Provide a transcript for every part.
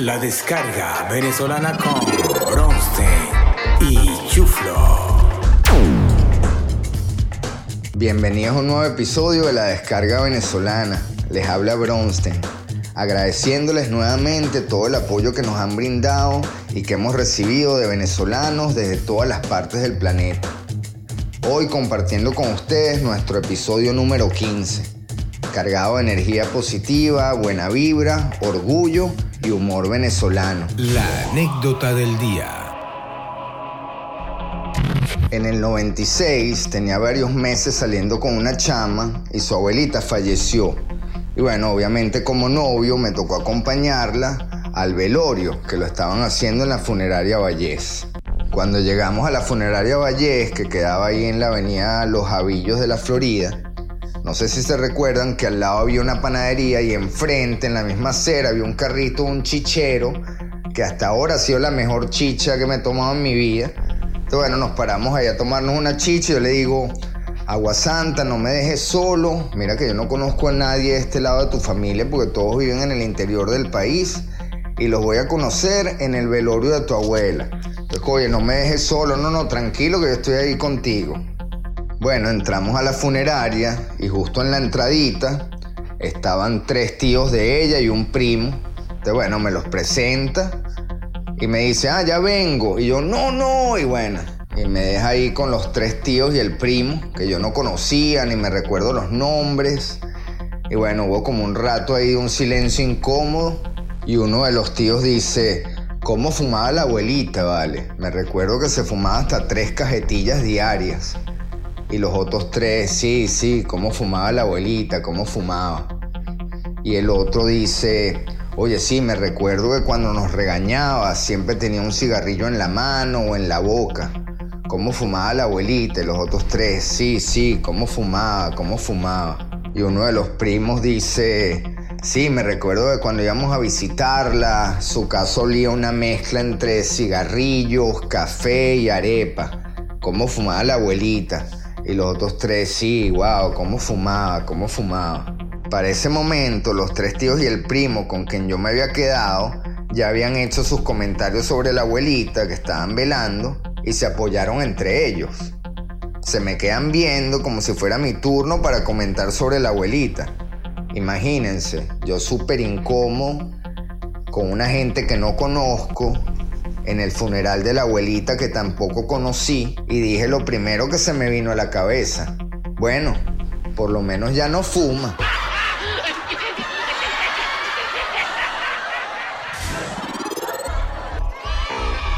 La descarga venezolana con Bronstein y Chuflo. Bienvenidos a un nuevo episodio de la descarga venezolana. Les habla Bronstein. Agradeciéndoles nuevamente todo el apoyo que nos han brindado y que hemos recibido de venezolanos desde todas las partes del planeta. Hoy compartiendo con ustedes nuestro episodio número 15, cargado de energía positiva, buena vibra, orgullo y humor venezolano. La anécdota del día. En el 96 tenía varios meses saliendo con una chama y su abuelita falleció. Y bueno, obviamente como novio me tocó acompañarla al velorio que lo estaban haciendo en la funeraria Vallés. Cuando llegamos a la funeraria Vallés, que quedaba ahí en la avenida Los Javillos de la Florida, no sé si se recuerdan que al lado había una panadería y enfrente, en la misma acera, había un carrito, un chichero, que hasta ahora ha sido la mejor chicha que me he tomado en mi vida. Entonces, bueno, nos paramos ahí a tomarnos una chicha y yo le digo, Agua Santa, no me dejes solo. Mira que yo no conozco a nadie de este lado de tu familia porque todos viven en el interior del país y los voy a conocer en el velorio de tu abuela. Entonces, oye, no me dejes solo, no, no, tranquilo que yo estoy ahí contigo. Bueno, entramos a la funeraria y justo en la entradita estaban tres tíos de ella y un primo. Entonces, bueno, me los presenta y me dice, ah, ya vengo. Y yo, no, no. Y bueno, y me deja ahí con los tres tíos y el primo, que yo no conocía ni me recuerdo los nombres. Y bueno, hubo como un rato ahí un silencio incómodo y uno de los tíos dice, ¿cómo fumaba la abuelita, vale? Me recuerdo que se fumaba hasta tres cajetillas diarias. Y los otros tres, sí, sí, cómo fumaba la abuelita, cómo fumaba. Y el otro dice, oye, sí, me recuerdo que cuando nos regañaba siempre tenía un cigarrillo en la mano o en la boca. Cómo fumaba la abuelita. Y los otros tres, sí, sí, cómo fumaba, cómo fumaba. Y uno de los primos dice, sí, me recuerdo de cuando íbamos a visitarla, su casa olía una mezcla entre cigarrillos, café y arepa. Cómo fumaba la abuelita. Y los otros tres, sí, wow, cómo fumaba, cómo fumaba. Para ese momento, los tres tíos y el primo con quien yo me había quedado ya habían hecho sus comentarios sobre la abuelita que estaban velando y se apoyaron entre ellos. Se me quedan viendo como si fuera mi turno para comentar sobre la abuelita. Imagínense, yo súper incómodo, con una gente que no conozco, en el funeral de la abuelita que tampoco conocí y dije lo primero que se me vino a la cabeza. Bueno, por lo menos ya no fuma.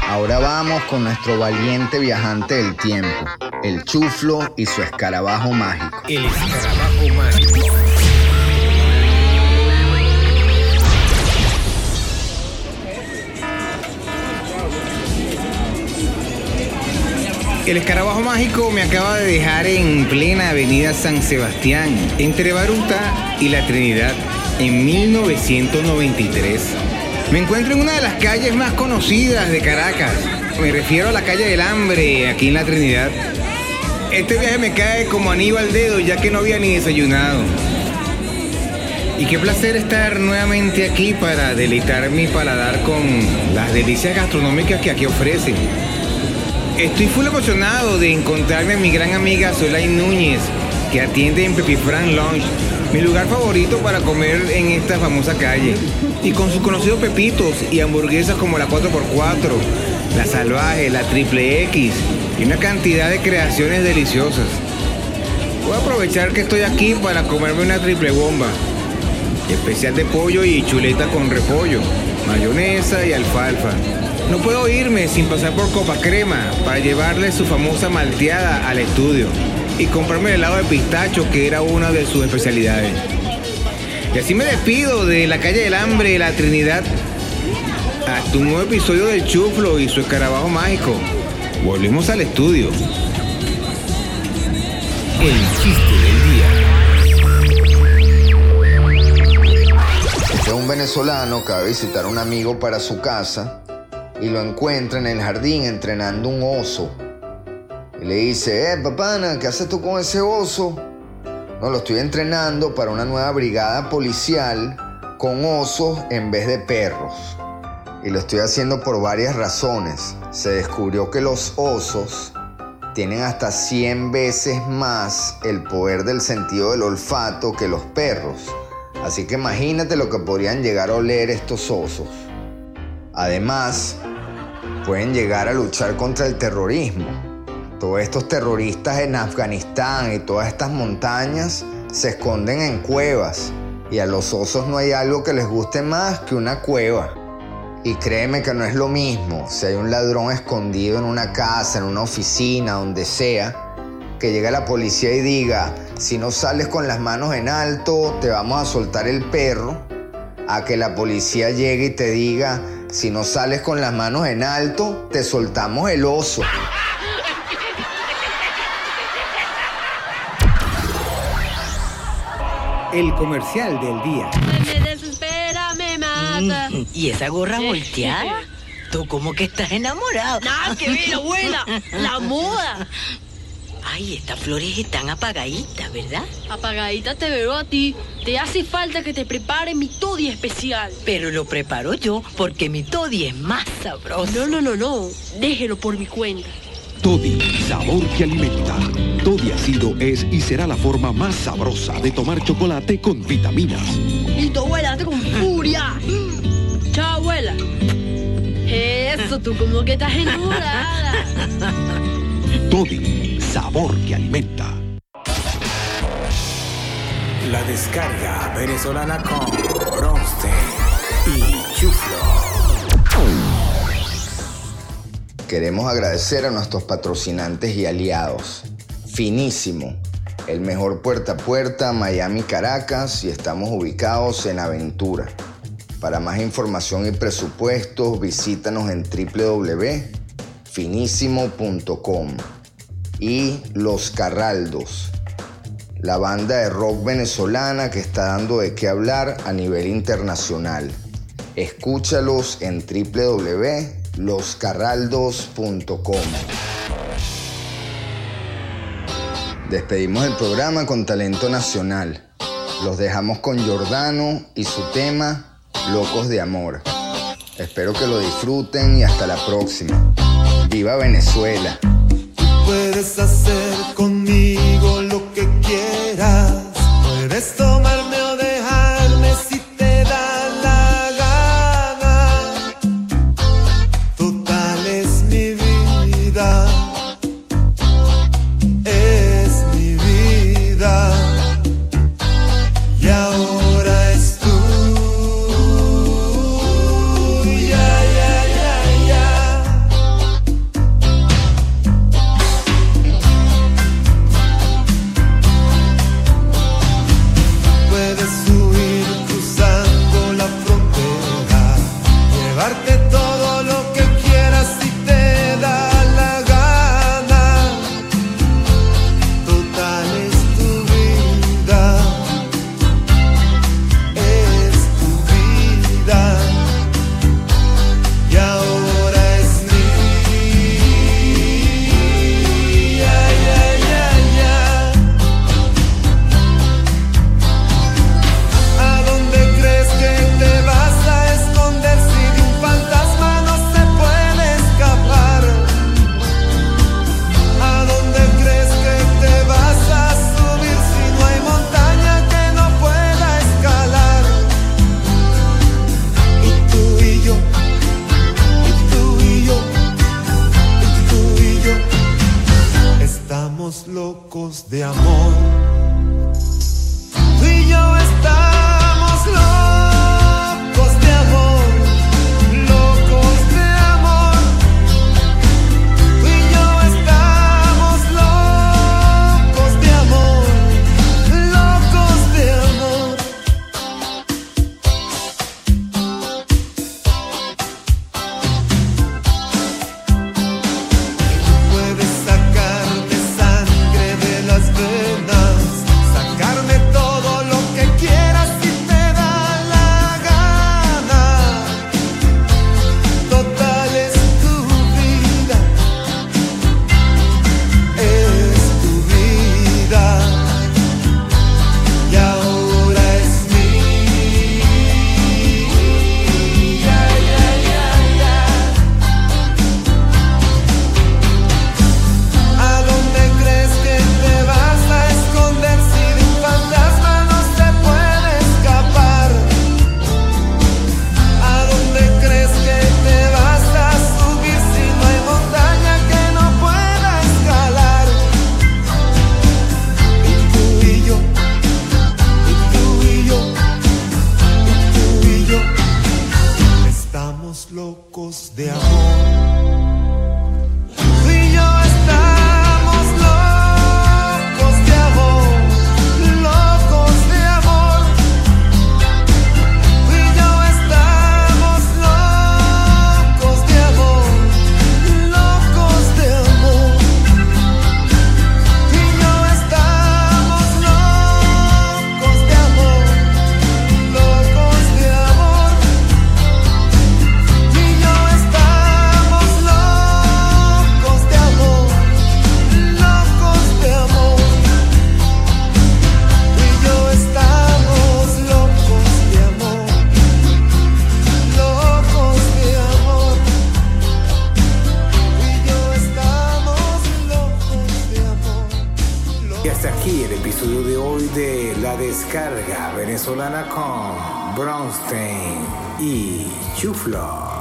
Ahora vamos con nuestro valiente viajante del tiempo, el chuflo y su escarabajo mágico. El escarabajo mágico me acaba de dejar en plena avenida San Sebastián, entre Baruta y La Trinidad, en 1993. Me encuentro en una de las calles más conocidas de Caracas. Me refiero a la calle del Hambre, aquí en La Trinidad. Este viaje me cae como anillo al dedo, ya que no había ni desayunado. Y qué placer estar nuevamente aquí para deleitar mi paladar con las delicias gastronómicas que aquí ofrecen. Estoy full emocionado de encontrarme a mi gran amiga Solay Núñez, que atiende en Pepifran Lounge, mi lugar favorito para comer en esta famosa calle. Y con sus conocidos pepitos y hamburguesas como la 4x4, la salvaje, la triple X y una cantidad de creaciones deliciosas. Voy a aprovechar que estoy aquí para comerme una triple bomba, especial de pollo y chuleta con repollo, mayonesa y alfalfa. No puedo irme sin pasar por Copa Crema para llevarle su famosa malteada al estudio y comprarme el helado de pistacho que era una de sus especialidades. Y así me despido de la calle del hambre, la Trinidad, hasta un nuevo episodio del Chuflo y su escarabajo mágico. Volvemos al estudio. El chiste del día. Es un venezolano que va a visitar a un amigo para su casa y lo encuentra en el jardín entrenando un oso. Y le dice, eh, papana, ¿qué haces tú con ese oso? No, lo estoy entrenando para una nueva brigada policial con osos en vez de perros. Y lo estoy haciendo por varias razones. Se descubrió que los osos tienen hasta 100 veces más el poder del sentido del olfato que los perros. Así que imagínate lo que podrían llegar a oler estos osos. Además, pueden llegar a luchar contra el terrorismo. Todos estos terroristas en Afganistán y todas estas montañas se esconden en cuevas y a los osos no hay algo que les guste más que una cueva. Y créeme que no es lo mismo si hay un ladrón escondido en una casa, en una oficina, donde sea, que llegue la policía y diga, si no sales con las manos en alto, te vamos a soltar el perro, a que la policía llegue y te diga, si no sales con las manos en alto, te soltamos el oso. El comercial del día. Me desespera, me mata. Mm, ¿Y esa gorra volteada? Tú como que estás enamorado. Nada que ver, abuela. La moda. Ay, estas flores están apagaditas, ¿verdad? Apagadita te veo a ti. Te hace falta que te prepare mi toddy especial. Pero lo preparo yo porque mi toddy es más sabroso. No, no, no, no. Déjelo por mi cuenta. Toddy, sabor que alimenta. Toddy ácido es y será la forma más sabrosa de tomar chocolate con vitaminas. Y tu abuela con furia. Chao, abuela. Eso, tú como que estás enamorada. Toddy, sabor que alimenta. La descarga venezolana con Bronstein y Chuflo. Queremos agradecer a nuestros patrocinantes y aliados. Finísimo, el mejor puerta a puerta Miami-Caracas y estamos ubicados en Aventura. Para más información y presupuestos, visítanos en www.finísimo.com. Y Los Carraldos, la banda de rock venezolana que está dando de qué hablar a nivel internacional. Escúchalos en www.loscarraldos.com. Despedimos el programa con talento nacional. Los dejamos con Giordano y su tema Locos de Amor. Espero que lo disfruten y hasta la próxima. ¡Viva Venezuela! Puedes hacer conmigo lo que quieras. Puedes tomarme o dejarme si te da la gana. Total es mi vida. Es mi vida. Y de amor. they are. de La Descarga Venezolana con Bronstein y Chuflo.